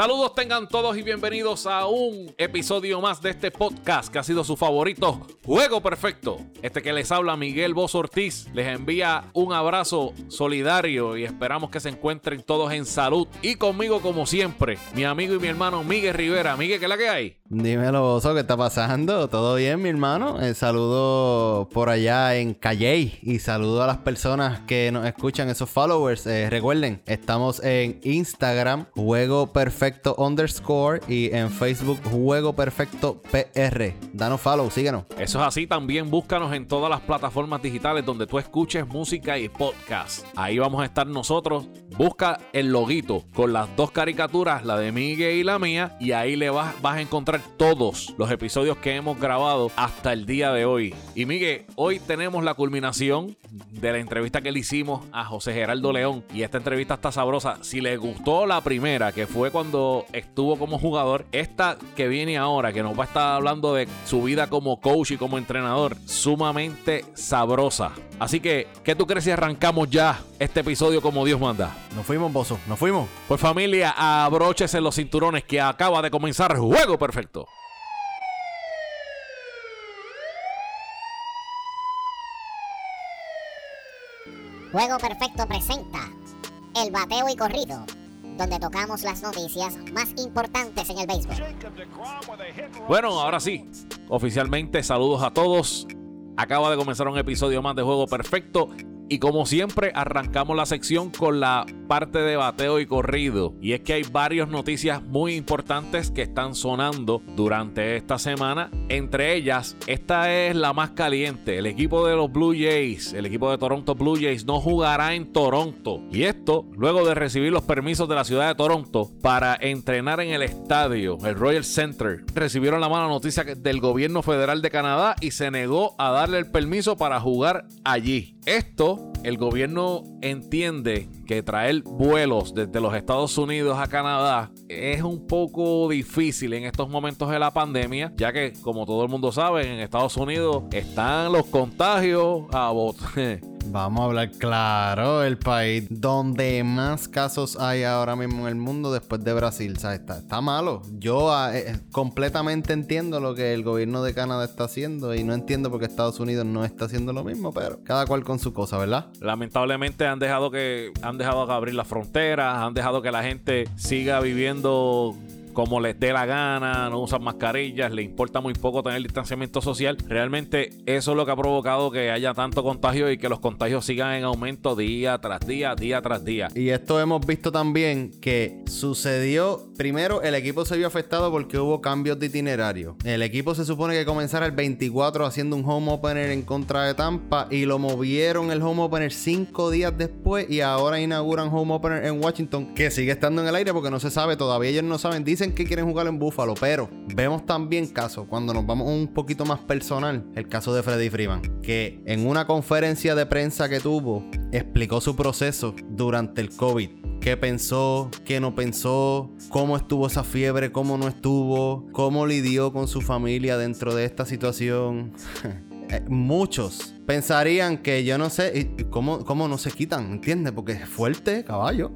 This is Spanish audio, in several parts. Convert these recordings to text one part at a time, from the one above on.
Saludos tengan todos y bienvenidos a un episodio más de este podcast que ha sido su favorito, Juego Perfecto. Este que les habla Miguel Boz Ortiz les envía un abrazo solidario y esperamos que se encuentren todos en salud. Y conmigo como siempre, mi amigo y mi hermano Miguel Rivera. Miguel, ¿qué es la que hay? Dímelo, Bozo, ¿qué está pasando? ¿Todo bien, mi hermano? Eh, saludo por allá en Calley y saludo a las personas que nos escuchan, esos followers. Eh, recuerden, estamos en Instagram, Juego Perfecto underscore y en Facebook, Juego Perfecto PR. Danos follow, síguenos. Eso es así, también búscanos en todas las plataformas digitales donde tú escuches música y podcast. Ahí vamos a estar nosotros. Busca el loguito con las dos caricaturas, la de Miguel y la mía, y ahí le vas, vas a encontrar todos los episodios que hemos grabado hasta el día de hoy. Y Miguel, hoy tenemos la culminación de la entrevista que le hicimos a José Geraldo León. Y esta entrevista está sabrosa. Si le gustó la primera, que fue cuando estuvo como jugador, esta que viene ahora, que nos va a estar hablando de su vida como coach y como entrenador, sumamente sabrosa. Así que, ¿qué tú crees si arrancamos ya este episodio como Dios manda? Nos fuimos, Bozo, nos fuimos. Por familia, abróchese los cinturones que acaba de comenzar Juego Perfecto. Juego Perfecto presenta El Bateo y Corrido, donde tocamos las noticias más importantes en el béisbol. Bueno, ahora sí, oficialmente saludos a todos. Acaba de comenzar un episodio más de Juego Perfecto y como siempre, arrancamos la sección con la parte de bateo y corrido. Y es que hay varias noticias muy importantes que están sonando durante esta semana. Entre ellas, esta es la más caliente. El equipo de los Blue Jays, el equipo de Toronto Blue Jays, no jugará en Toronto. Y esto luego de recibir los permisos de la ciudad de Toronto para entrenar en el estadio, el Royal Center. Recibieron la mala noticia del gobierno federal de Canadá y se negó a darle el permiso para jugar allí. Esto, el gobierno entiende que traer vuelos desde los Estados Unidos a Canadá es un poco difícil en estos momentos de la pandemia, ya que, como todo el mundo sabe, en Estados Unidos están los contagios a bot Vamos a hablar claro, el país donde más casos hay ahora mismo en el mundo después de Brasil. O sea, está, malo. Yo ah, eh, completamente entiendo lo que el gobierno de Canadá está haciendo y no entiendo por qué Estados Unidos no está haciendo lo mismo, pero cada cual con su cosa, ¿verdad? Lamentablemente han dejado que han dejado abrir las fronteras, han dejado que la gente siga viviendo como les dé la gana, no usan mascarillas, le importa muy poco tener distanciamiento social. Realmente eso es lo que ha provocado que haya tanto contagio y que los contagios sigan en aumento día tras día, día tras día. Y esto hemos visto también que sucedió, primero el equipo se vio afectado porque hubo cambios de itinerario. El equipo se supone que comenzara el 24 haciendo un home opener en contra de Tampa y lo movieron el home opener cinco días después y ahora inauguran home opener en Washington que sigue estando en el aire porque no se sabe, todavía ellos no saben, dicen que quieren jugar en Buffalo, pero vemos también casos, cuando nos vamos un poquito más personal, el caso de Freddy Freeman, que en una conferencia de prensa que tuvo, explicó su proceso durante el COVID. ¿Qué pensó? ¿Qué no pensó? ¿Cómo estuvo esa fiebre? ¿Cómo no estuvo? ¿Cómo lidió con su familia dentro de esta situación? Eh, muchos pensarían que yo no sé cómo, cómo no se quitan, ¿entiendes? Porque es fuerte, caballo.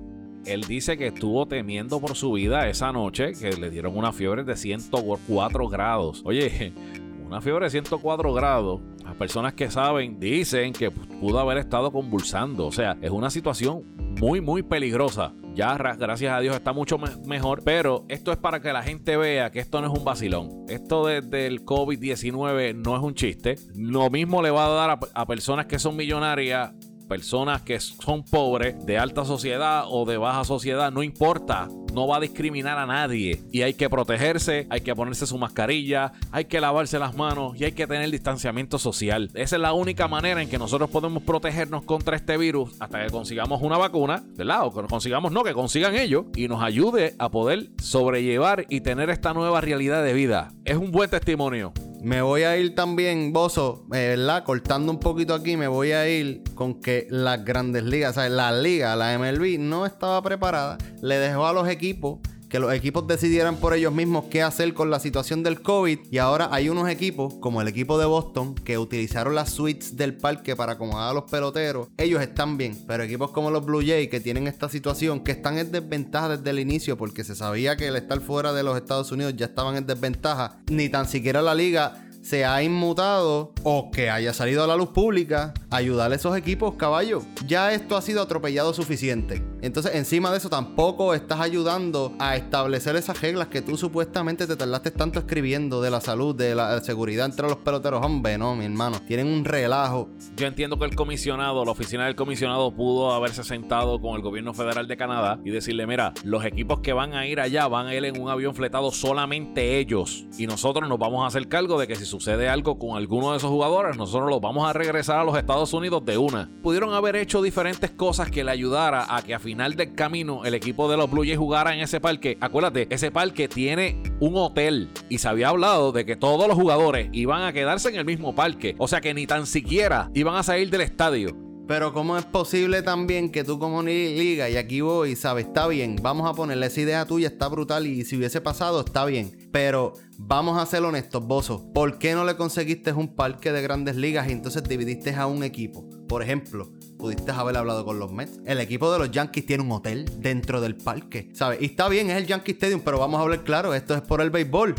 Él dice que estuvo temiendo por su vida esa noche, que le dieron una fiebre de 104 grados. Oye, una fiebre de 104 grados, las personas que saben dicen que pudo haber estado convulsando. O sea, es una situación muy, muy peligrosa. Ya, gracias a Dios, está mucho mejor. Pero esto es para que la gente vea que esto no es un vacilón. Esto desde el COVID-19 no es un chiste. Lo mismo le va a dar a personas que son millonarias personas que son pobres, de alta sociedad o de baja sociedad, no importa, no va a discriminar a nadie. Y hay que protegerse, hay que ponerse su mascarilla, hay que lavarse las manos y hay que tener distanciamiento social. Esa es la única manera en que nosotros podemos protegernos contra este virus hasta que consigamos una vacuna, ¿verdad? O que consigamos, no, que consigan ellos y nos ayude a poder sobrellevar y tener esta nueva realidad de vida. Es un buen testimonio. Me voy a ir también, Bozo, eh, ¿verdad? Cortando un poquito aquí, me voy a ir con que las grandes ligas, o sea, la liga, la MLB, no estaba preparada. Le dejó a los equipos que los equipos decidieran por ellos mismos qué hacer con la situación del COVID. Y ahora hay unos equipos, como el equipo de Boston, que utilizaron las suites del parque para acomodar a los peloteros. Ellos están bien, pero equipos como los Blue Jays, que tienen esta situación, que están en desventaja desde el inicio, porque se sabía que el estar fuera de los Estados Unidos ya estaban en desventaja, ni tan siquiera la liga se ha inmutado o que haya salido a la luz pública, ayudar a esos equipos, caballo. Ya esto ha sido atropellado suficiente. Entonces, encima de eso, tampoco estás ayudando a establecer esas reglas que tú supuestamente te tardaste tanto escribiendo de la salud, de la seguridad entre los peloteros. Hombre, no, mi hermano. Tienen un relajo. Yo entiendo que el comisionado, la oficina del comisionado, pudo haberse sentado con el gobierno federal de Canadá y decirle: Mira, los equipos que van a ir allá van a ir en un avión fletado solamente ellos. Y nosotros nos vamos a hacer cargo de que si sucede algo con alguno de esos jugadores, nosotros los vamos a regresar a los Estados Unidos de una. Pudieron haber hecho diferentes cosas que le ayudara a que a final del camino el equipo de los Blue Jays jugara en ese parque. Acuérdate, ese parque tiene un hotel y se había hablado de que todos los jugadores iban a quedarse en el mismo parque. O sea que ni tan siquiera iban a salir del estadio. Pero ¿cómo es posible también que tú como liga, y aquí voy, sabes, está bien, vamos a ponerle esa idea tuya, está brutal y si hubiese pasado, está bien. Pero vamos a ser honestos, Bozo, ¿por qué no le conseguiste un parque de grandes ligas y entonces dividiste a un equipo? Por ejemplo, pudiste haber hablado con los Mets. El equipo de los Yankees tiene un hotel dentro del parque, ¿sabes? Y está bien, es el Yankee Stadium, pero vamos a hablar claro, esto es por el béisbol.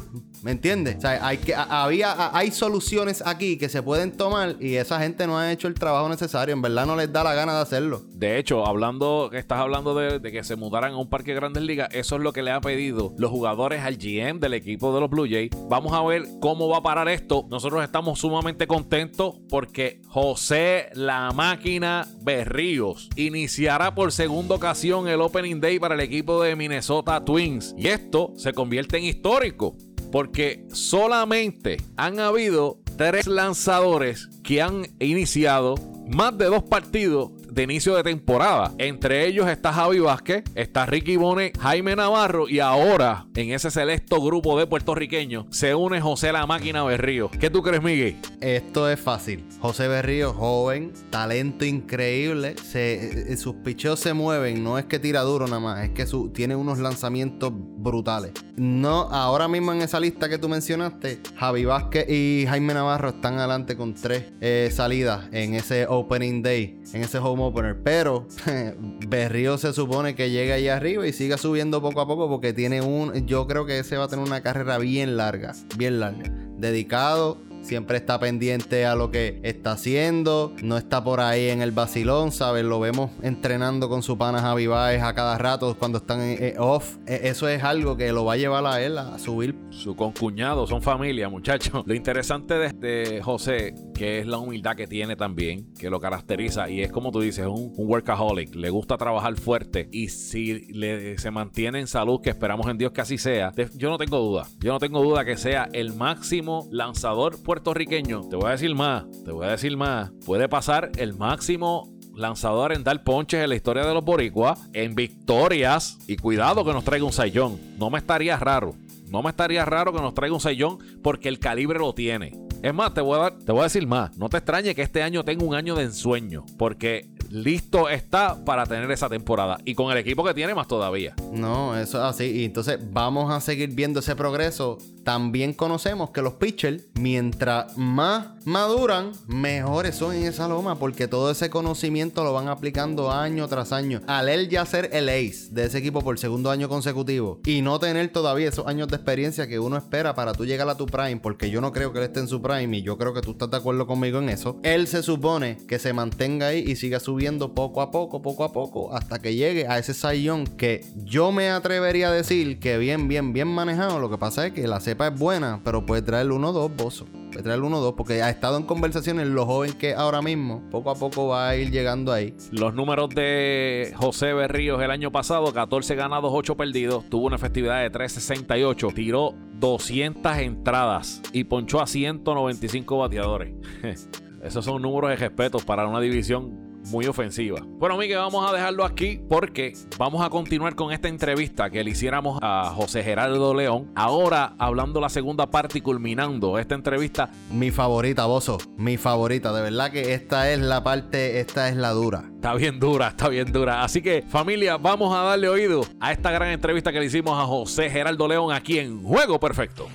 ¿Me entiendes? O sea, hay, que, había, hay soluciones aquí que se pueden tomar y esa gente no ha hecho el trabajo necesario. En verdad no les da la gana de hacerlo. De hecho, hablando, estás hablando de, que se mudaran a un parque de grandes ligas, eso es lo que le ha pedido los jugadores al GM del equipo de los Blue Jays. Vamos a ver cómo va a parar esto. Nosotros estamos sumamente contentos porque José La Máquina Berríos iniciará por segunda ocasión el Opening Day para el equipo de Minnesota Twins. Y esto se convierte en histórico porque solamente han habido tres lanzadores que han iniciado más de dos partidos de inicio de temporada. Entre ellos está Javi Vázquez, está Ricky Bonet, Jaime Navarro y ahora en ese selecto grupo de puertorriqueños se une José La Máquina Berrío. ¿Qué tú crees, Miguel? Esto es fácil. José Berrío, joven, talento increíble. Eh, sus picheos se mueven, no es que tira duro nada más, es que tiene unos lanzamientos brutales. No, ahora mismo en esa lista que tú mencionaste, Javi Vázquez y Jaime Navarro están adelante con tres eh, salidas en ese opening day, en ese home opener. Pero Berrío se supone que llega ahí arriba y siga subiendo poco a poco porque tiene un. Yo creo que ese va a tener una carrera bien larga, bien larga. Dedicado siempre está pendiente a lo que está haciendo, no está por ahí en el vacilón, ¿sabes? Lo vemos entrenando con su pana Javi a cada rato cuando están en, off. E, eso es algo que lo va a llevar a él a subir. Su concuñado, son familia, muchachos. Lo interesante de, José, que es la humildad que tiene también, que lo caracteriza, y es como tú dices, un, un workaholic, le gusta trabajar fuerte, y si le, se mantiene en salud, que esperamos en Dios que así sea, yo no tengo duda, yo no tengo duda que sea el máximo lanzador puertorriqueño, te voy a decir más, te voy a decir más, puede pasar el máximo lanzador en dar ponches en la historia de los boricuas, en victorias, y cuidado que nos traiga un sayón, no me estaría raro. No me estaría raro que nos traiga un sayón porque el calibre lo tiene. Es más, te voy, a dar, te voy a decir más. No te extrañe que este año tenga un año de ensueño. Porque listo está para tener esa temporada. Y con el equipo que tiene más todavía. No, eso es así. Y entonces vamos a seguir viendo ese progreso. También conocemos que los pitchers, mientras más maduran, mejores son en esa loma. Porque todo ese conocimiento lo van aplicando año tras año. Al él ya ser el ace de ese equipo por segundo año consecutivo. Y no tener todavía esos años de experiencia que uno espera para tú llegar a tu prime. Porque yo no creo que él esté en su prime. Y yo creo que tú estás de acuerdo conmigo en eso. Él se supone que se mantenga ahí y siga subiendo poco a poco, poco a poco, hasta que llegue a ese sayón que yo me atrevería a decir que bien, bien, bien manejado. Lo que pasa es que la es buena, pero puede traer uno o dos bozos. Puede traer uno o dos, porque ha estado en conversaciones lo joven que ahora mismo, poco a poco va a ir llegando ahí. Los números de José Berríos el año pasado, 14 ganados, 8 perdidos, tuvo una efectividad de 368, tiró 200 entradas y ponchó a 195 bateadores. Esos son números de respeto para una división muy ofensiva. Bueno, Miguel, vamos a dejarlo aquí porque vamos a continuar con esta entrevista que le hiciéramos a José Gerardo León. Ahora hablando la segunda parte y culminando esta entrevista. Mi favorita, Bozo, mi favorita. De verdad que esta es la parte, esta es la dura. Está bien dura, está bien dura. Así que familia, vamos a darle oído a esta gran entrevista que le hicimos a José Gerardo León aquí en Juego Perfecto.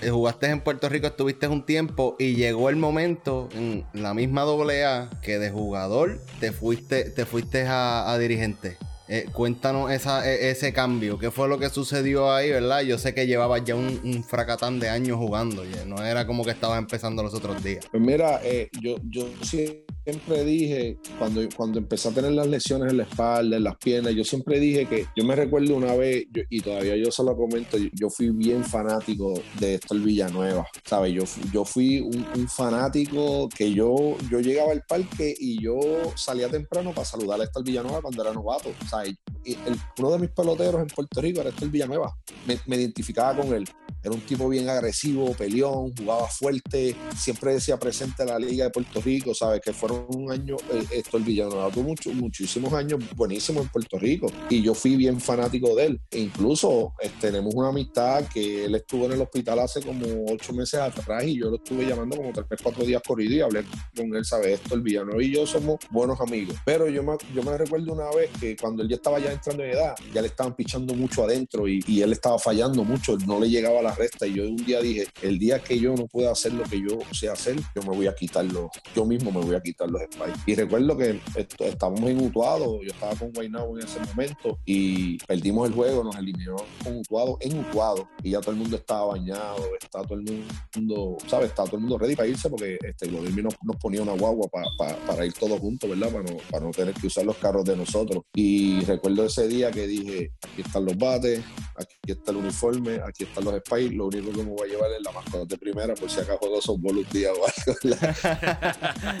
Eh, jugaste en Puerto Rico, estuviste un tiempo y llegó el momento en la misma AA que de jugador te fuiste, te fuiste a, dirigente. Eh, cuéntanos e, ese cambio, qué fue lo que sucedió ahí, ¿verdad? Yo sé que llevabas ya un, fracatán de años jugando, no era como que estabas empezando los otros días. Pues mira, eh, yo, yo sí siempre dije, cuando, cuando empecé a tener las lesiones en la espalda, en las piernas, yo siempre dije que yo me recuerdo una vez, y todavía yo se lo comento, yo, fui bien fanático de el Villanueva, ¿sabes? Yo, yo fui un, fanático que yo, yo llegaba al parque y yo salía temprano para saludar a Héctor Villanueva cuando era novato, ¿sabes? uno de mis peloteros en Puerto Rico era Héctor Villanueva, me, me identificaba con él. Era un tipo bien agresivo, peleón, jugaba fuerte, siempre decía presente en la Liga de Puerto Rico, ¿sabes? Que fueron un año, eh, esto el Villanueva tuvo mucho, muchísimos años buenísimos en Puerto Rico y yo fui bien fanático de él. E incluso eh, tenemos una amistad que él estuvo en el hospital hace como ocho meses atrás y yo lo estuve llamando como tres, cuatro días corrido y hablé con él, ¿sabes? Esto el Villanueva y yo somos buenos amigos. Pero yo me, yo me recuerdo una vez que cuando él ya estaba ya entrando en edad, ya le estaban pichando mucho adentro y, y él estaba fallando mucho, no le llegaba a resta y yo un día dije, el día que yo no pueda hacer lo que yo sé hacer, yo me voy a quitarlo, yo mismo me voy a quitar los spikes. Y recuerdo que estábamos en Utuado, yo estaba con Guaynabo en ese momento y perdimos el juego, nos eliminó con Utuado en Utuado y ya todo el mundo estaba bañado, está todo el mundo, ¿sabes? Está todo el mundo ready para irse porque este, el gobierno nos, ponía una guagua para ir todos juntos, ¿verdad? Para no, para no tener que usar los carros de nosotros. Y recuerdo ese día que dije, aquí están los bates, aquí está el uniforme, aquí están los spikes, lo único que me voy a llevar es la mascota de primera por si acaso dos son un día o algo.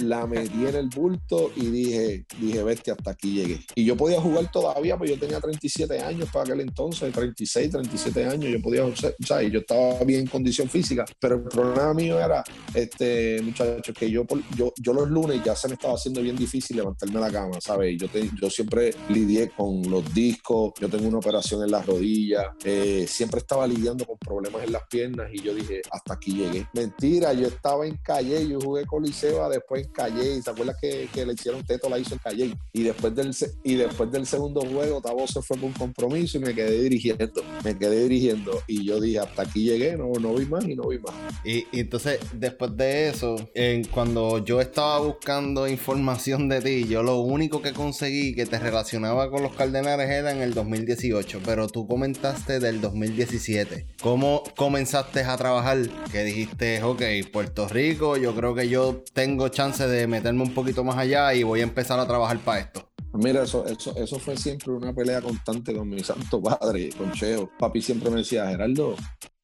La, metí en el bulto y dije, dije, bestia, hasta aquí llegué. Y yo podía jugar todavía, pues yo tenía 37 años para aquel entonces, 36, 37 años, yo podía, o sea, y yo estaba bien en condición física, pero el problema mío era, este, muchachos, que yo, yo, yo los lunes ya se me estaba haciendo bien difícil levantarme la cama, ¿sabes? Yo, yo siempre lidié con los discos, yo tengo una operación en las rodillas, eh, siempre estaba lidiando con problemas en las piernas y yo dije, hasta aquí llegué. Mentira, yo estaba en Calle, yo jugué Coliseo, después en Calle, y ¿te acuerdas que, que, le hicieron teto? La hizo en Calle. Y después del, y después del segundo juego, Tabo se fue con un compromiso y me quedé dirigiendo, me quedé dirigiendo. Y yo dije, hasta aquí llegué, no, no vi más y no vi más. Y, entonces, después de eso, en, cuando yo estaba buscando información de ti, yo lo único que conseguí que te relacionaba con los Cardenales era en el 2018, pero tú comentaste del 2017. ¿Cómo comenzaste a trabajar? Que dijiste, ok, Puerto Rico, yo creo que yo tengo chance de meterme un poquito más allá y voy a empezar a trabajar para esto. Mira, eso, eso, eso fue siempre una pelea constante con mi santo padre, con Cheo. Papi siempre me decía, Gerardo,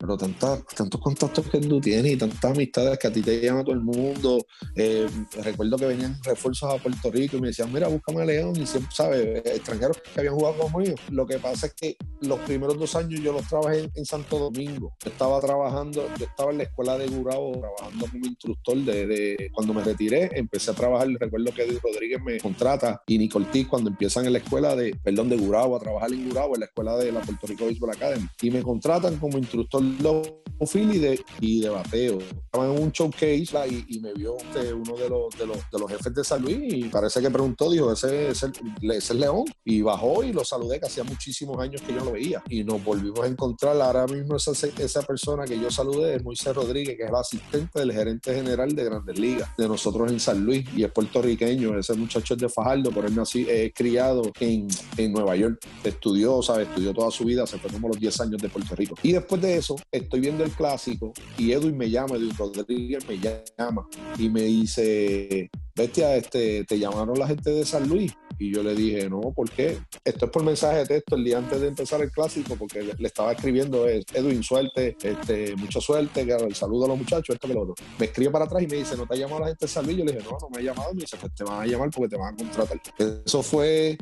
pero tantos contactos que tú tienes y tantas amistades que a ti te llama todo el mundo. Eh, recuerdo que venían refuerzos a Puerto Rico y me decían, mira, búscame a León y siempre, ¿sabes? Extranjeros que habían jugado conmigo. Lo que pasa es que los primeros dos años yo los trabajé en, Santo Domingo. Yo estaba trabajando, yo estaba en la escuela de Gurabo trabajando como instructor de, cuando me retiré, empecé a trabajar, recuerdo que Rodríguez me contrata y Nicole cuando empiezan en la escuela de, perdón, de Gurabo, a trabajar en Gurabo, en la escuela de la Puerto Rico Baseball Academy. Y me contratan como instructor y de, y de bateo. Estaba en un showcase y, y me vio uno de los, de, los, de los jefes de San Luis y parece que preguntó, dijo, ese es, el, León. Y bajó y lo saludé, que hacía muchísimos años que yo lo veía. Y nos volvimos a encontrar. Ahora mismo esa, esa persona que yo saludé es Moisés Rodríguez, que es el asistente del gerente general de Grandes Ligas, de nosotros en San Luis, y es puertorriqueño. Ese muchacho es de Fajardo, por él nací, es criado en, en Nueva York. Estudió, ¿sabes? Estudió toda su vida, se fue como los 10 años de Puerto Rico. Y después de eso, estoy viendo el clásico y Edwin me llama, Edwin Rodríguez me llama y me dice, bestia, este, te llamaron la gente de San Luis. Y yo le dije, no, ¿por qué? Esto es por mensaje de texto el día antes de empezar el clásico, porque le, estaba escribiendo, Edwin, suerte, este, mucha suerte, el saludo a los muchachos, esto que lo otro. Me escribe para atrás y me dice, ¿no te ha llamado la gente de San Luis? Yo le dije, no, no me ha llamado. Me dice, pues te van a llamar porque te van a contratar. Eso fue,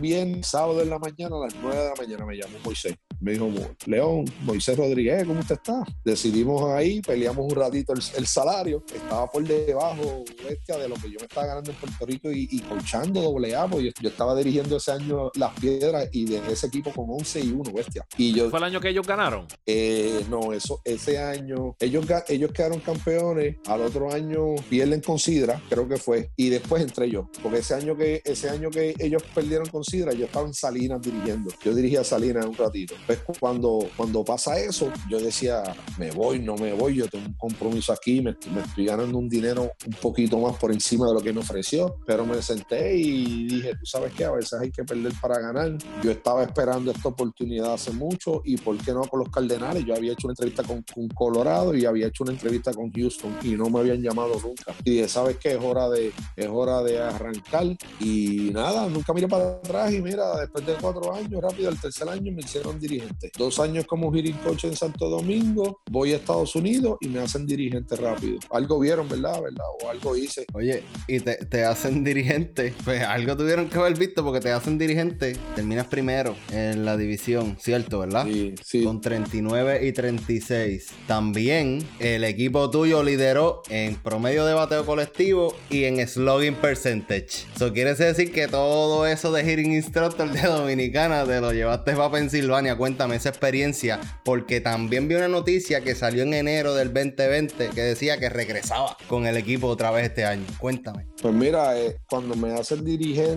bien sábado en la mañana, a las 9 de la mañana me llamó Moisés. Me dijo, León, Moisés Rodríguez, ¿cómo usted está? Decidimos ahí, peleamos un ratito el, salario, estaba por debajo, bestia, de lo que yo me estaba ganando en Puerto Rico y, y colchando doble yo, estaba dirigiendo ese año las piedras y de ese equipo con 11 y 1, bestia. Y yo, ¿Fue el año que ellos ganaron? Eh, no, eso, ese año, ellos, ellos quedaron campeones, al otro año pierden con Sidra, creo que fue, y después entré yo, porque ese año que, ese año que ellos perdieron con Sidra, yo estaba en Salinas dirigiendo, yo dirigía Salinas un ratito. Pues cuando, cuando pasa eso, yo decía, me voy, no me voy, yo tengo un compromiso aquí, me, estoy ganando un dinero un poquito más por encima de lo que me ofreció, pero me senté y dije, tú sabes qué, a veces hay que perder para ganar. Yo estaba esperando esta oportunidad hace mucho y por qué no con los Cardenales. Yo había hecho una entrevista con, con Colorado y había hecho una entrevista con Houston y no me habían llamado nunca. Y dije, ¿sabes qué? Es hora de, es hora de arrancar y nada, nunca miré para atrás y mira, después de cuatro años, rápido, el tercer año me hicieron dirigente. Dos años como hitting coach en Santo Domingo, voy a Estados Unidos y me hacen dirigente rápido. Algo vieron, ¿verdad? ¿verdad? O algo hice. Oye, y te, te hacen dirigente, pues algo tuvieron que haber visto porque te hacen dirigente, terminas primero en la división, ¿cierto? ¿Verdad? Sí, sí. Con 39 y 36. También el equipo tuyo lideró en promedio de bateo colectivo y en slogan percentage. Eso quiere decir que todo eso de hitting instructor de Dominicana te lo llevaste para Pensilvania. Cuéntame esa experiencia, porque también vi una noticia que salió en enero del 2020 que decía que regresaba con el equipo otra vez este año. Cuéntame. Pues mira, eh, cuando me hacen dirigente,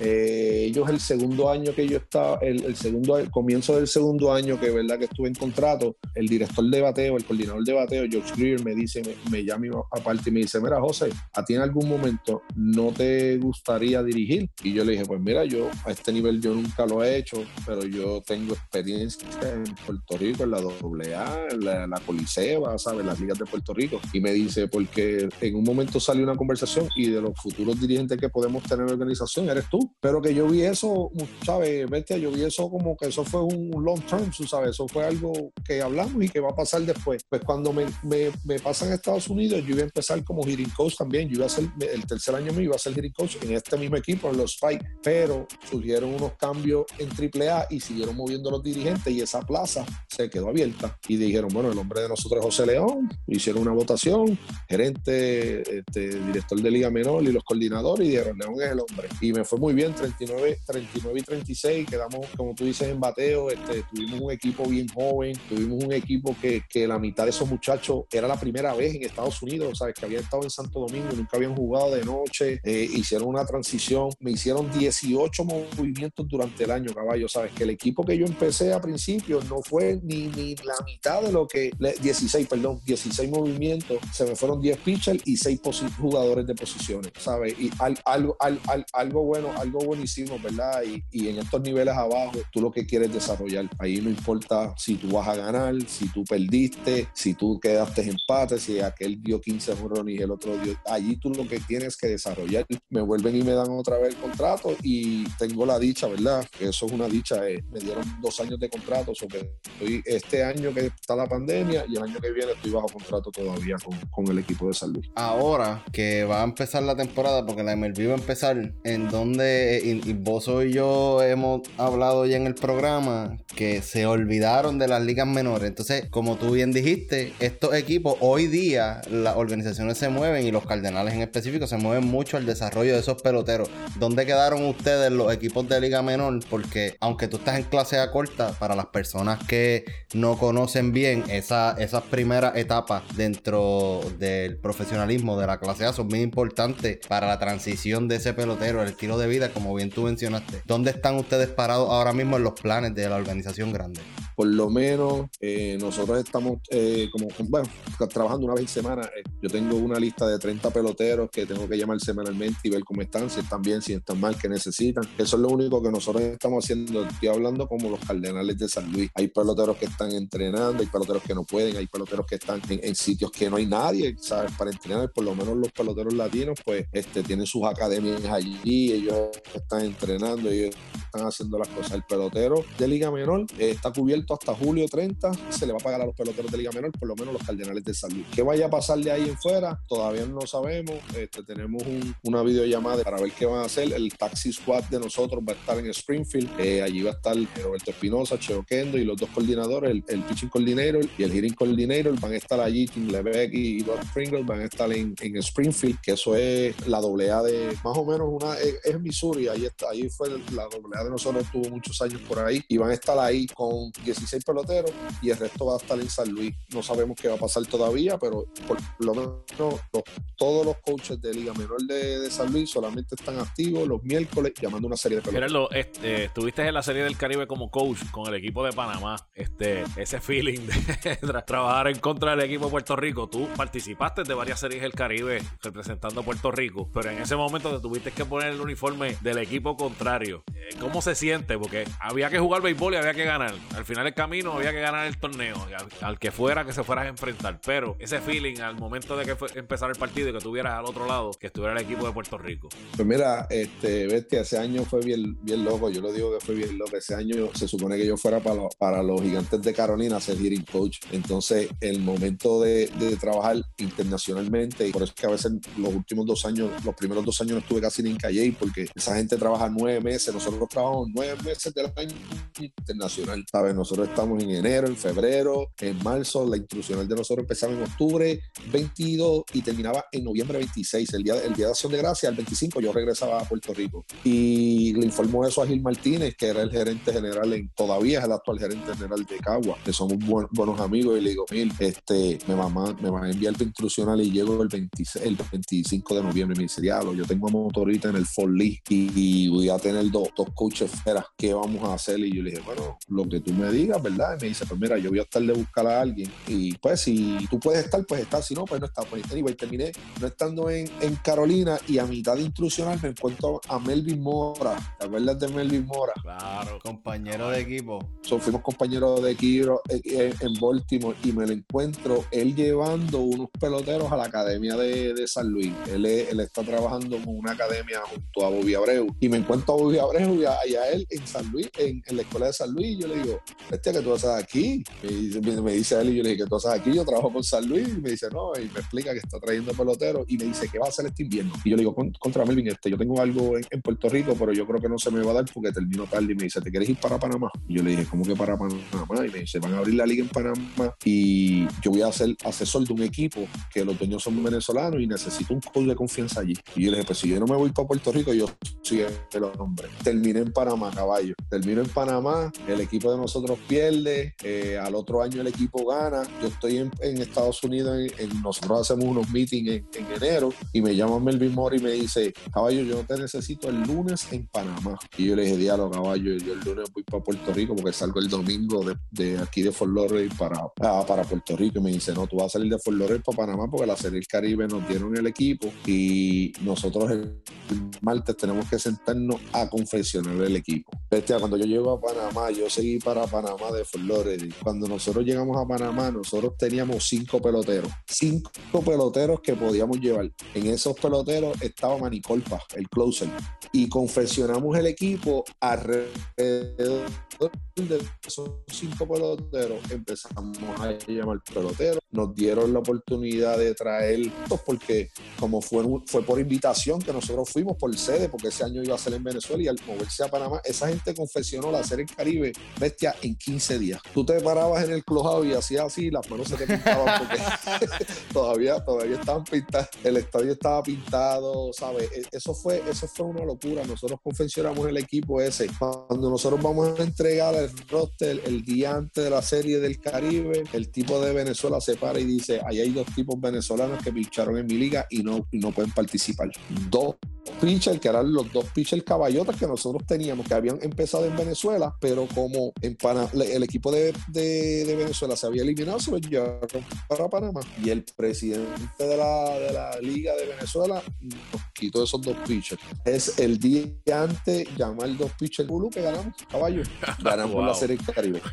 eh, ellos el segundo año que yo estaba, el, segundo, el comienzo del segundo año que verdad que estuve en contrato, el director de bateo, el coordinador de bateo, George Greer, me dice, me, llama aparte y me dice, mira José, a ti en algún momento no te gustaría dirigir. Y yo le dije, pues mira, yo a este nivel yo nunca lo he hecho, pero yo tengo experiencia en Puerto Rico, en la AA, en la, la Coliseba, ¿sabes? Las ligas de Puerto Rico. Y me dice, porque en un momento salió una conversación y de los futuros dirigentes que podemos tener en la organización eres tú. Pero que yo vi eso, ¿sabes? Bestia, yo vi eso como que eso fue un long term, sabes, eso fue algo que hablamos y que va a pasar después. Pues cuando me, me, me pasan a Estados Unidos, yo iba a empezar como hitting coach también, yo iba a ser, el tercer año mío iba a ser hitting coach en este mismo equipo, en los Spikes, pero surgieron unos cambios en AAA y siguieron moviendo los dirigentes y esa plaza se quedó abierta y dijeron, bueno, el nombre de nosotros es José León, hicieron una votación, gerente, este, director de Liga Menor y los coordinadores y dijeron, León es el hombre. Y me fue muy bien, 39, 39 y 36, quedamos, como tú dices, en bateo, este, tuvimos un equipo bien joven, tuvimos un equipo que, que la mitad de esos muchachos era la primera vez en Estados Unidos, ¿sabes? Que habían estado en Santo Domingo, nunca habían jugado de noche, eh, hicieron una transición, me hicieron 18 movimientos durante el año, caballo, ¿sabes? Que el equipo que yo empecé a principio no fue ni, ni la mitad de lo que, 16, perdón, 16 movimientos, se me fueron 10 pitchers y 6 jugadores de posiciones, ¿sabes? Y algo, algo bueno, algo buenísimo, ¿verdad? Y, y, en estos niveles abajo, tú lo que quieres desarrollar. Ahí no importa si tú vas a ganar, si tú perdiste, si tú quedaste empate, si aquel dio 15 jorrones y el otro dio. Allí tú lo que tienes que desarrollar. Me vuelven y me dan otra vez el contrato y tengo la dicha, ¿verdad? Eso es una dicha. Eh. Me dieron dos años de contrato, sobre estoy, este año que está la pandemia y el año que viene estoy bajo contrato todavía con, con el equipo de salud. Ahora que va a empezar la temporada, porque la MLB va a empezar, en donde y, vos y yo hemos hablado ya en el programa que se olvidaron de las ligas menores. Entonces, como tú bien dijiste, estos equipos hoy día las organizaciones se mueven y los Cardenales en específico se mueven mucho al desarrollo de esos peloteros. ¿Dónde quedaron ustedes los equipos de liga menor? Porque aunque tú estás en clase A corta, para las personas que no conocen bien esa, esas primeras etapas dentro del profesionalismo de la clase A son muy importantes para la transición de ese pelotero, el estilo de vida, como bien tú mencionaste. ¿Dónde están ustedes parados ahora mismo en los planes de la organización grande? Por lo menos eh, nosotros estamos eh, como, bueno, trabajando una vez en semana. Eh, yo tengo una lista de 30 peloteros que tengo que llamar semanalmente y ver cómo están, si están bien, si están mal, qué necesitan. Eso es lo único que nosotros estamos haciendo. Estoy hablando como los Cardenales de San Luis. Hay peloteros que están entrenando, hay peloteros que no pueden, hay peloteros que están en, sitios que no hay nadie, ¿sabes? Para entrenar, por lo menos los peloteros latinos, pues este, tienen sus academias allí, ellos están entrenando, ellos están haciendo las cosas. El pelotero de Liga Menor está cubierto hasta julio 30, se le va a pagar a los peloteros de Liga Menor, por lo menos los Cardenales de San Luis. ¿Qué vaya a pasar de ahí en fuera? Todavía no sabemos. Este, tenemos una videollamada para ver qué van a hacer. El taxi squad de nosotros va a estar en Springfield. Eh, allí va a estar Roberto Espinosa, Cheo Kendo y los dos coordinadores, el, pitching coordinator y el hitting coordinator van a estar allí. Tim Lebeck y Doug Pringle van a estar en, Springfield, que eso es la doble A de más o menos una, es, Missouri. Ahí, está, ahí fue la doble A de nosotros, estuvo muchos años por ahí y van a estar ahí con 16 peloteros y el resto va a estar en San Luis. No sabemos qué va a pasar todavía, pero por lo menos todos los coaches de Liga Menor de, San Luis solamente están activos los miércoles llamando una serie de peloteros. Este, estuviste en la serie del Caribe como coach con el equipo de Panamá. Este, ese feeling de trabajar en contra del equipo de Puerto Rico. Tú participaste de varias series del Caribe representando a Puerto Rico, pero en ese momento te tuviste que poner el uniforme del equipo contrario. Eh, ¿Cómo se siente? Porque había que jugar béisbol y había que ganar. Al final del camino había que ganar el torneo, al, que fuera que se fueras a enfrentar. Pero ese feeling al momento de que empezara el partido y que tuvieras al otro lado, que estuviera el equipo de Puerto Rico. Pues mira, este, Bestia, ese año fue bien, bien loco. Yo lo digo que fue bien loco. Ese año se supone que yo fuera para, para los gigantes de Carolina a ser hitting coach. Entonces, el momento de, de, trabajar internacionalmente, y por eso es que a veces los últimos dos años, los primeros dos años no estuve casi ni en Calle, porque esa gente trabaja nueve meses, nosotros trabajamos nueve meses del año internacional, ¿sabes? Nosotros estamos en enero, en febrero, en marzo, la instruccional de nosotros empezaba en octubre 22 y terminaba en noviembre 26, el día, el día de Acción de Gracia, el 25 yo regresaba a Puerto Rico. Y le informó eso a Gil Martínez, que era el gerente general, en, todavía es el actual gerente general de Cagua, que somos buenos amigos, y le digo, Gil, este, me, van a enviar tu instruccional y llego el, 26, el 25 de noviembre, me dice, diablo, yo tengo a motorita en el Fort Lee y, voy a tener dos, dos coaches ¿qué vamos a hacer? Y yo le dije, bueno, lo que tú me digas, ¿verdad? Y me dice, pues mira, yo voy a estar de buscar a alguien y pues si tú puedes estar, pues estar, si no, pues no está. Pues anyway, terminé no estando en, en Carolina y a mitad de instruccional me encuentro a Melvin Mora. ¿Te acuerdas de Melvin Mora? Claro, compañero de equipo. fuimos compañeros de equipo eh, eh, en Baltimore y me lo encuentro él llevando unos peloteros a la academia de, de San Luis. Él, él, está trabajando en una academia junto a Bobby Abreu y me encuentro a Bobby Abreu y a, él en San Luis, en, en, la escuela de San Luis. Y yo le digo, este que tú haces aquí. Me dice, él y yo le dije, que tú haces aquí? Yo trabajo con San Luis. Y me dice, no, y me explica que está trayendo peloteros y me dice, ¿qué va a hacer este invierno? Y yo le digo, contra Melvin, este, yo tengo algo en, en, Puerto Rico, pero yo creo que no se me va a dar porque termino tarde. Y me dice, ¿te quieres ir para Panamá? Y yo le dije, ¿cómo que para Panamá? Y me dice, van a abrir la liga en Panamá y yo voy a ser asesor de un equipo que los dueños son venezolanos y necesito un coach de confianza allí. Y yo le dije, pues si yo no me voy para Puerto Rico, yo soy el hombre. Terminé en Panamá, caballo. Termino en Panamá, el equipo de nosotros pierde, eh, al otro año el equipo gana. Yo estoy en, Estados Unidos, nosotros hacemos unos meetings en, enero y me llama Melvin Mori y me dice, caballo, yo te necesito el lunes en Panamá. Y yo le dije, diálogo, caballo, yo el lunes voy para Puerto Rico porque salgo el domingo de, aquí de Fort Lauderdale para, ah, para Puerto Rico. Y me dice, no, tú vas a salir de Fort Lauderdale para Panamá porque la Serie del Caribe nos dieron el equipo y nosotros el martes tenemos que sentarnos a confeccionar el equipo. Bestia, cuando yo llego a Panamá, yo seguí para Panamá de Lauderdale. Cuando nosotros llegamos a Panamá, nosotros teníamos cinco peloteros. Cinco peloteros que podíamos llevar. En esos peloteros estaba Manicolpa, el closer. Y confeccionamos el equipo alrededor de esos cinco peloteros. Empezamos a llamar peloteros. Nos dieron la oportunidad de traer, porque como fue, fue por invitación que nosotros fuimos por sede, porque ese año iba a ser en Venezuela y al moverse a Panamá, esa gente confeccionó la serie Caribe bestia en 15 días. Tú te parabas en el clojado y hacías así, las manos se te pintaban porque todavía, todavía estaban pintadas, el estadio estaba pintado, ¿sabes? E, eso fue, eso fue una locura. Nosotros confeccionamos el equipo ese. Cuando nosotros vamos a entregar roster el día antes de la serie del Caribe, el tipo de Venezuela se para y dice, ahí hay dos tipos venezolanos que pincharon en mi liga y no, no pueden participar. Dos pitchers, que eran los dos pitchers caballotas que nosotros teníamos, que habían empezado en Venezuela, pero como en el equipo de, de, Venezuela se había eliminado, se lo llevaron para Panamá. Y el presidente de la, de la Liga de Venezuela nos quitó esos dos pitchers. Es el día antes, llamar dos pitchers Bulu que ganamos, caballo. Ganamos por la Serie Caribe.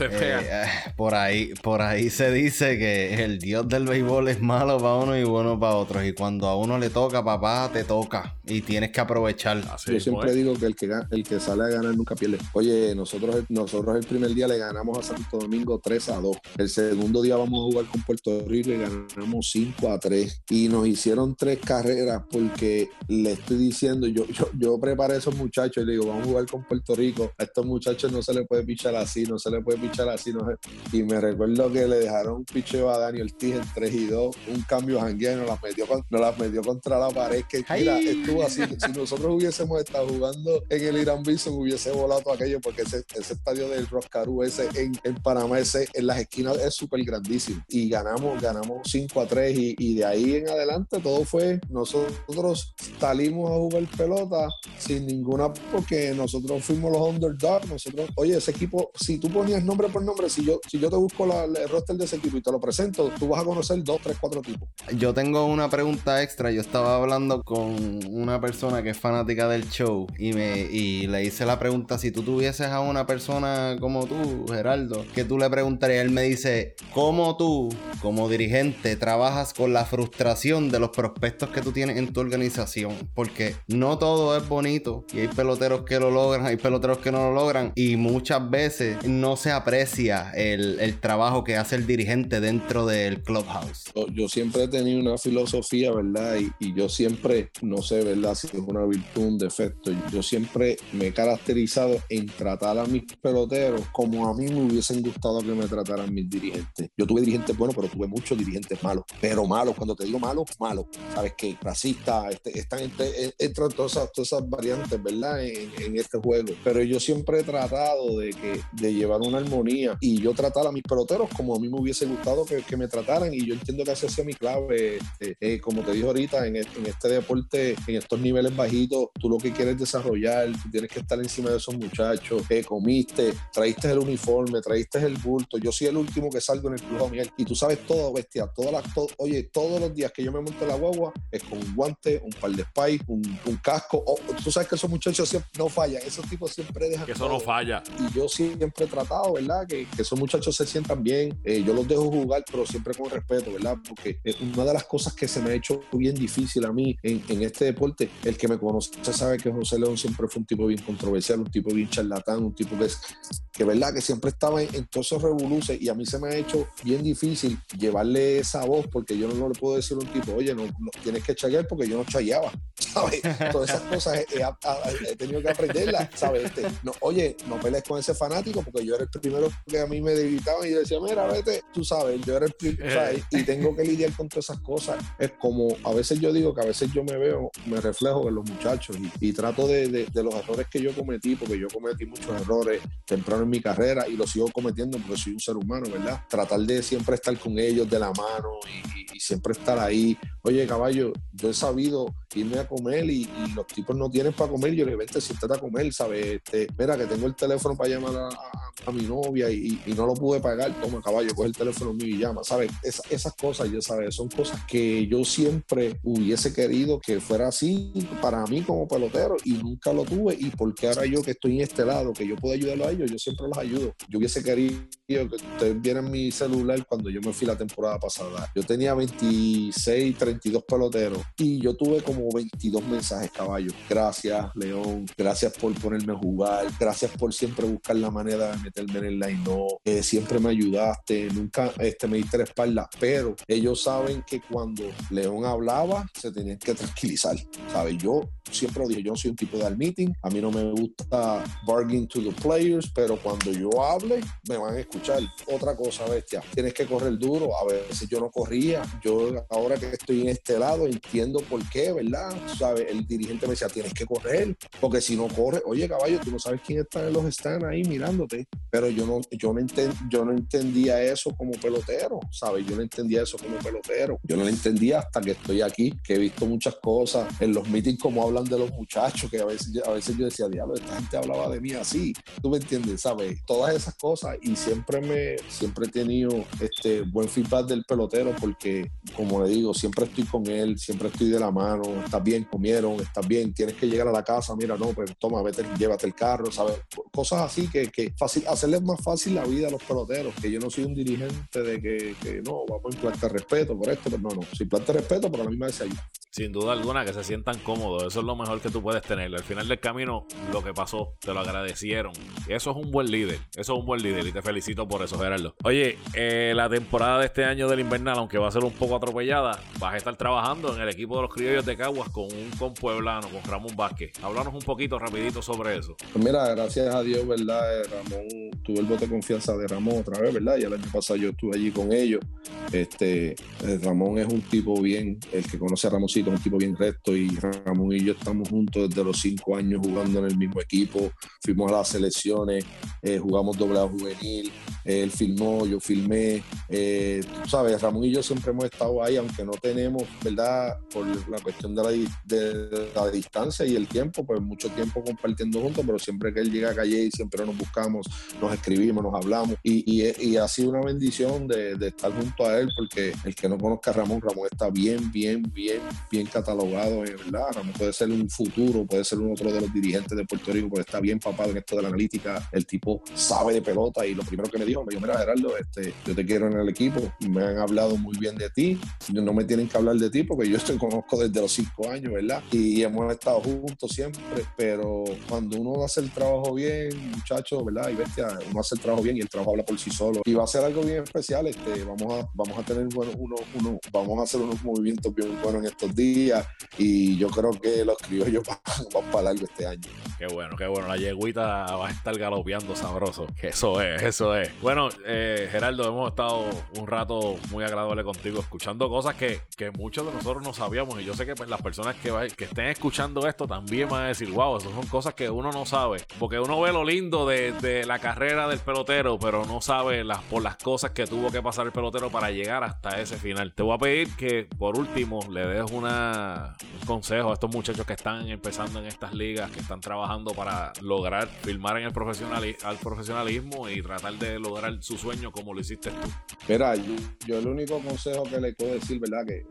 Eh, eh, por ahí, por ahí se dice que el dios del béisbol es malo para uno y bueno para otros. Y cuando a uno le toca, papá, te toca. Y tienes que aprovechar. Yo siempre digo que el que el que sale a ganar nunca pierde. Oye, nosotros, nosotros el primer día le ganamos a Santo Domingo 3 a 2. El segundo día vamos a jugar con Puerto Rico y ganamos 5 a 3. Y nos hicieron tres carreras porque le estoy diciendo, yo, yo, yo preparé a esos muchachos y le digo, vamos a jugar con Puerto Rico. A estos muchachos no se le puede pichar así, no se le puede pichar así. No Y me recuerdo que le dejaron un picheo a Daniel Ortiz en 3 y 2, un cambio jangueo y nos las metió, nos las metió contra la pared. Que mira, estuvo así. Si nosotros hubiésemos estado jugando en el Irán Bison, hubiese volado todo aquello porque ese, ese estadio del Roscarú, ese en, en, Panamá, ese en las esquinas es súper grandísimo. Y ganamos, ganamos 5 a 3 y, y de ahí en adelante todo fue, nosotros salimos a jugar pelota sin ninguna, porque nosotros fuimos los underdogs, oye, ese equipo, si tú ponías nombre por nombre, si yo, si yo te busco la, el roster de ese equipo y te lo presento, tú vas a conocer dos, tres, cuatro tipos. Yo tengo una pregunta extra, yo estaba hablando con una persona que es fanática del show y, me, y le hice la pregunta, si tú tuvieses a una persona como tú, Geraldo, que tú le preguntarías, él me dice, ¿cómo tú, como dirigente, trabajas con la frustración de los prospectos que tú tienes en tu organización. Porque no todo es bonito y hay peloteros que lo logran, hay peloteros que no lo logran y muchas veces no se aprecia el, trabajo que hace el dirigente dentro del clubhouse. Yo, siempre he tenido una filosofía, ¿verdad? Y, yo siempre, no sé, ¿verdad? Si es una virtud, un defecto. Yo siempre me he caracterizado en tratar a mis peloteros como a mí me hubiesen gustado que me trataran mis dirigentes. Yo tuve dirigentes buenos, pero tuve muchos dirigentes malos. Pero malos, cuando te digo malos, malos. ¿Sabes qué? Racista, este, están entre, entran todas esas, todas esas variantes, ¿verdad? En, este juego. Pero yo siempre he tratado de, que, de llevar una armonía y yo tratar a mis peloteros como a mí me hubiese gustado que, que me trataran y yo entiendo que esa sea mi clave. Este, eh, como te dije ahorita, en, en, este deporte, en estos niveles bajitos, tú lo que quieres desarrollar, tú tienes que estar encima de esos muchachos, eh, comiste, traíste el uniforme, traíste el bulto. Yo soy el último que salgo en el club y tú sabes todo, bestia, todas las, oye, todos los días que yo me monto la guagua es con un guante, un par de spikes, un, casco. tú sabes que esos muchachos siempre no fallan, esos tipos siempre dejan. Que eso no falla. Y yo siempre he tratado, ¿verdad? Que, esos muchachos se sientan bien. Eh, yo los dejo jugar, pero siempre con respeto, ¿verdad? Porque es una de las cosas que se me ha hecho bien difícil a mí en, este deporte, el que me conoce sabe que José León siempre fue un tipo bien controversial, un tipo bien charlatán, un tipo que es que verdad que siempre estaba en, todos esos revoluces y a mí se me ha hecho bien difícil llevarle esa voz porque yo no, le puedo decir a un tipo, oye, no, tienes que chayar porque yo no chayaba, ¿sabes? Todas esas cosas he, tenido que aprenderlas, ¿sabes? Este, no, oye, no pelees con ese fanático porque yo era el primero que a mí me debilitaba y yo decía, mira, vete, tú sabes, yo era el primero, y tengo que lidiar con todas esas cosas. Es como, a veces yo digo que a veces yo me veo, me reflejo en los muchachos y, trato de, de, los errores que yo cometí, porque yo cometí muchos errores temprano mi carrera y lo sigo cometiendo porque soy un ser humano, ¿verdad? Tratar de siempre estar con ellos de la mano y, siempre estar ahí. Oye, caballo, yo he sabido irme a comer y, los tipos no tienen para comer. Yo les vente, siéntate a comer, ¿sabes? Este, mira, que tengo el teléfono para llamar a, mi novia y, no lo pude pagar. Toma, caballo, coge el teléfono mío y llama, ¿sabes? esas cosas, ya sabes, son cosas que yo siempre hubiese querido que fuera así para mí como pelotero y nunca lo tuve. Y porque ahora yo que estoy en este lado, que yo puedo ayudarlo a ellos, yo siempre los ayudo. Yo hubiese querido que ustedes vieran mi celular cuando yo me fui la temporada pasada. Yo tenía 26, 32 peloteros y yo tuve como 22 mensajes, caballo. Gracias, León. Gracias por ponerme a jugar. Gracias por siempre buscar la manera de meterme en el line. No, eh, siempre me ayudaste. Nunca este, me diste la espalda. Pero ellos saben que cuando León hablaba, se tenían que tranquilizar. ¿Sabes? Yo siempre lo dije, yo soy un tipo de al meeting. A mí no me gusta bargain to the players, pero cuando yo hable, me van a escuchar. Otra cosa, bestia, tienes que correr duro. A veces yo no corría. Yo ahora que estoy en este lado entiendo por qué, ¿verdad? ¿Sabes? El dirigente me decía, tienes que correr, porque si no corres, oye caballo, tú no sabes quién está los stands ahí mirándote. pero yo no, yo no, yo no entendía eso como pelotero, ¿sabes? Yo no entendía eso como pelotero. Yo no lo entendía hasta que estoy aquí, que he visto muchas cosas en los meetings como hablan de los muchachos, que a veces, a veces yo decía, diablo, esta gente hablaba de mí así. ¿Tú me entiendes? ¿Sabes? Todas esas cosas y siempre me, siempre he tenido este buen feedback del pelotero porque, como le digo, siempre estoy con él, siempre estoy de la mano, estás bien, comieron, estás bien, tienes que llegar a la casa, mira, no, pues toma, vete, llévate el carro, ¿sabes? Cosas así que, que fácil, hacerles más fácil la vida a los peloteros, que yo no soy un dirigente de que, que no, vamos a implantar respeto por esto, pero no, no, si implante respeto, pero a la misma vez ayuda. Sin duda alguna, que se sientan cómodos. Eso es lo mejor que tú puedes tener. Al final del camino, lo que pasó, te lo agradecieron. Eso es un buen líder. Eso es un buen líder y te felicito por eso, Gerardo. Oye, eh, la temporada de este año del invernal, aunque va a ser un poco atropellada, vas a estar trabajando en el equipo de los criollos de Caguas con un con pueblano, con Ramón Vázquez. Háblanos un poquito rapidito sobre eso. Pues mira, gracias a Dios, ¿verdad? Eh, Ramón, tuve el voto de confianza de Ramón otra vez, ¿verdad? Y el año pasado yo estuve allí con ellos. Este, eh, Ramón es un tipo bien, el que conoce a Ramoncito, un tipo bien recto y Ramón y yo estamos juntos desde los cinco años jugando en el mismo equipo, fuimos a las selecciones, eh, jugamos doble A juvenil, él filmó, yo filmé, eh, sabes, Ramón y yo siempre hemos estado ahí, aunque no tenemos, ¿verdad? Por la cuestión de la, de la distancia y el tiempo, pues mucho tiempo compartiendo juntos, pero siempre que él llega a Calle y siempre nos buscamos, nos escribimos, nos hablamos y, y, ha sido una bendición de, de, estar junto a él porque el que no conozca a Ramón, Ramón está bien, bien, bien, bien catalogado, ¿verdad? Ramón puede ser un futuro, puede ser uno otro de los dirigentes de Puerto Rico, porque está bien papado en esto de la analítica, el tipo sabe de pelota y lo primero que me dijo, me dijo, mira Gerardo, este, yo te quiero en el equipo, me han hablado muy bien de ti, no me tienen que hablar de ti porque yo te conozco desde los cinco años, ¿verdad? Y hemos estado juntos siempre, pero cuando uno hace el trabajo bien, muchachos, ¿verdad? Y bestia, uno hace el trabajo bien y el trabajo habla por sí solo. Y va a ser algo bien especial, este, vamos a, vamos a tener bueno, uno, uno, vamos a hacer unos movimientos bien buenos en estos días y yo creo que los criollos van, van para largo este año. Qué bueno, qué bueno. La yeguita va a estar galopeando sabroso. Eso es, eso es. Bueno, eh, Gerardo, hemos estado un rato muy agradable contigo, escuchando cosas que, que muchos de nosotros no sabíamos. Y yo sé que pues, las personas que, que estén escuchando esto también van a decir, wow, esas son cosas que uno no sabe. Porque uno ve lo lindo de, de la carrera del pelotero, pero no sabe las, por las cosas que tuvo que pasar el pelotero para llegar hasta ese final. Te voy a pedir que, por último, le des una, un consejo a estos muchachos que están empezando en estas ligas, que están trabajando para lograr firmar en el profesional, al profesionalismo y tratar de lograr su sueño como lo hiciste tú. Mira, yo, el único consejo que le puedo decir, ¿verdad? Que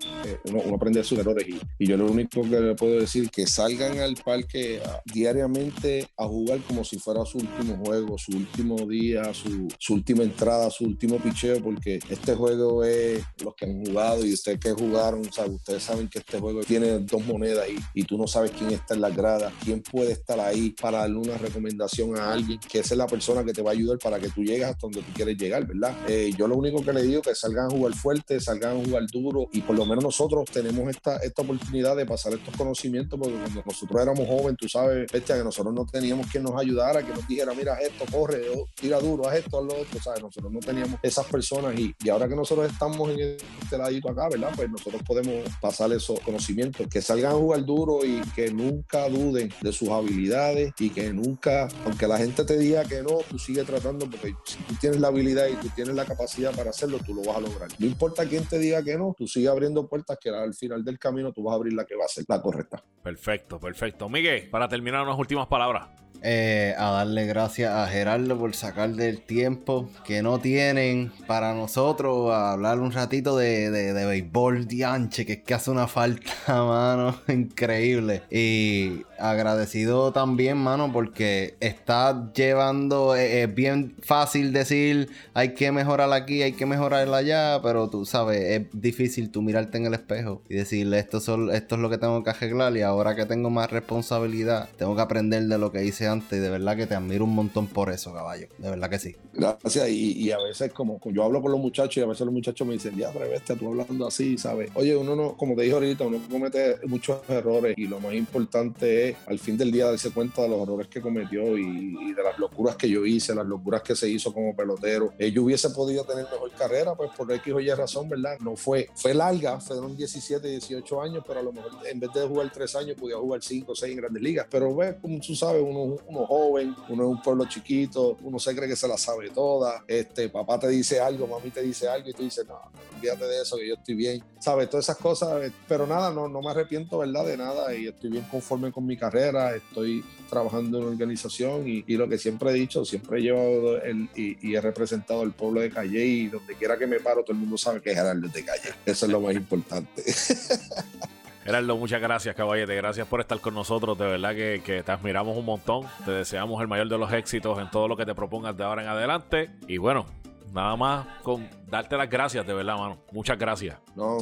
uno, aprende de sus errores y, y, yo lo único que le puedo decir que salgan al parque diariamente a jugar como si fuera su último juego, su último día, su, última entrada, su último picheo, porque este juego es los que han jugado y ustedes que jugaron, ustedes saben que este juego tiene dos monedas y, y tú no sabes quién está en la grada, quién puede estar ahí para darle una recomendación a alguien, que esa es la persona que te va a ayudar para que tú llegues hasta donde tú quieres llegar, ¿verdad? Eh, yo lo único que le digo es que salgan a jugar fuerte, salgan a jugar duro y por lo menos nosotros tenemos esta, esta oportunidad de pasar estos conocimientos porque cuando nosotros éramos jóvenes, tú sabes, bestia, que nosotros no teníamos quien nos ayudara, que nos dijera, mira esto, corre, tira duro, haz esto, haz lo otro, ¿sabes? Nosotros no teníamos esas personas y, y ahora que nosotros estamos en este ladito acá, ¿verdad? Pues nosotros podemos pasar esos conocimientos, que salgan a jugar duro y que nunca duden de sus habilidades y que nunca, aunque la gente te diga que no, tú sigue tratando porque si tú tienes la habilidad y tú tienes la capacidad para hacerlo, tú lo vas a lograr. No importa quién te diga que no, tú sigue abriendo puertas que al final del camino tú vas a abrir la que va a ser la correcta. Perfecto, perfecto. Miguel, para terminar unas últimas palabras. Eh, a darle gracias a Gerardo por sacar del tiempo que no tienen para nosotros a hablar un ratito de, de, de béisbol dianche, que es que hace una falta, mano, increíble. Y agradecido también, mano, porque está llevando, eh, es, bien fácil decir, hay que mejorar aquí, hay que mejorar allá, pero tú sabes, es difícil tú mirarte en el espejo y decirle, esto, son, esto es lo que tengo que arreglar y ahora que tengo más responsabilidad, tengo que aprender de lo que hice antes y de verdad que te admiro un montón por eso, caballo, de verdad que sí. Gracias, y, a veces como yo hablo con los muchachos y a veces los muchachos me dicen, ya, bestia, tú hablando así, ¿sabes? Oye, uno no, como te dije ahorita, uno comete muchos errores y lo más importante es al fin del día darse cuenta de los errores que cometió y, de las locuras que yo hice, las locuras que se hizo como pelotero. Eh, yo hubiese podido tener mejor carrera, pues por X o Y razón, ¿verdad? No fue, fue larga, fueron 17, 18 años, pero a lo mejor en vez de jugar 3 años, podía jugar 5 o 6 en grandes ligas. Pero ves, como tú sabes, uno, uno joven, uno es un pueblo chiquito, uno se cree que se la sabe toda. Este, papá te dice algo, mami te dice algo y tú dices, no, olvídate de eso, que yo estoy bien. ¿Sabes? Todas esas cosas, pero nada, no, no me arrepiento, ¿verdad? De nada y estoy bien conforme con mi carrera, estoy trabajando en una organización y, lo que siempre he dicho, siempre he llevado el, y, he representado el pueblo de Calle y donde quiera que me paro, todo el mundo sabe que es Gerardo de Calle. Eso es lo más importante. Gerardo, muchas gracias, caballete. Gracias por estar con nosotros. De verdad que, que, te admiramos un montón. Te deseamos el mayor de los éxitos en todo lo que te propongas de ahora en adelante. Y bueno, nada más con darte las gracias, de verdad, mano. Muchas gracias. No,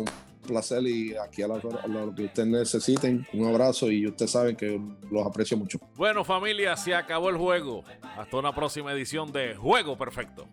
placer y aquí a lo, que ustedes necesiten, un abrazo y ustedes saben que los aprecio mucho. Bueno, familia, se acabó el juego. Hasta una próxima edición de Juego Perfecto.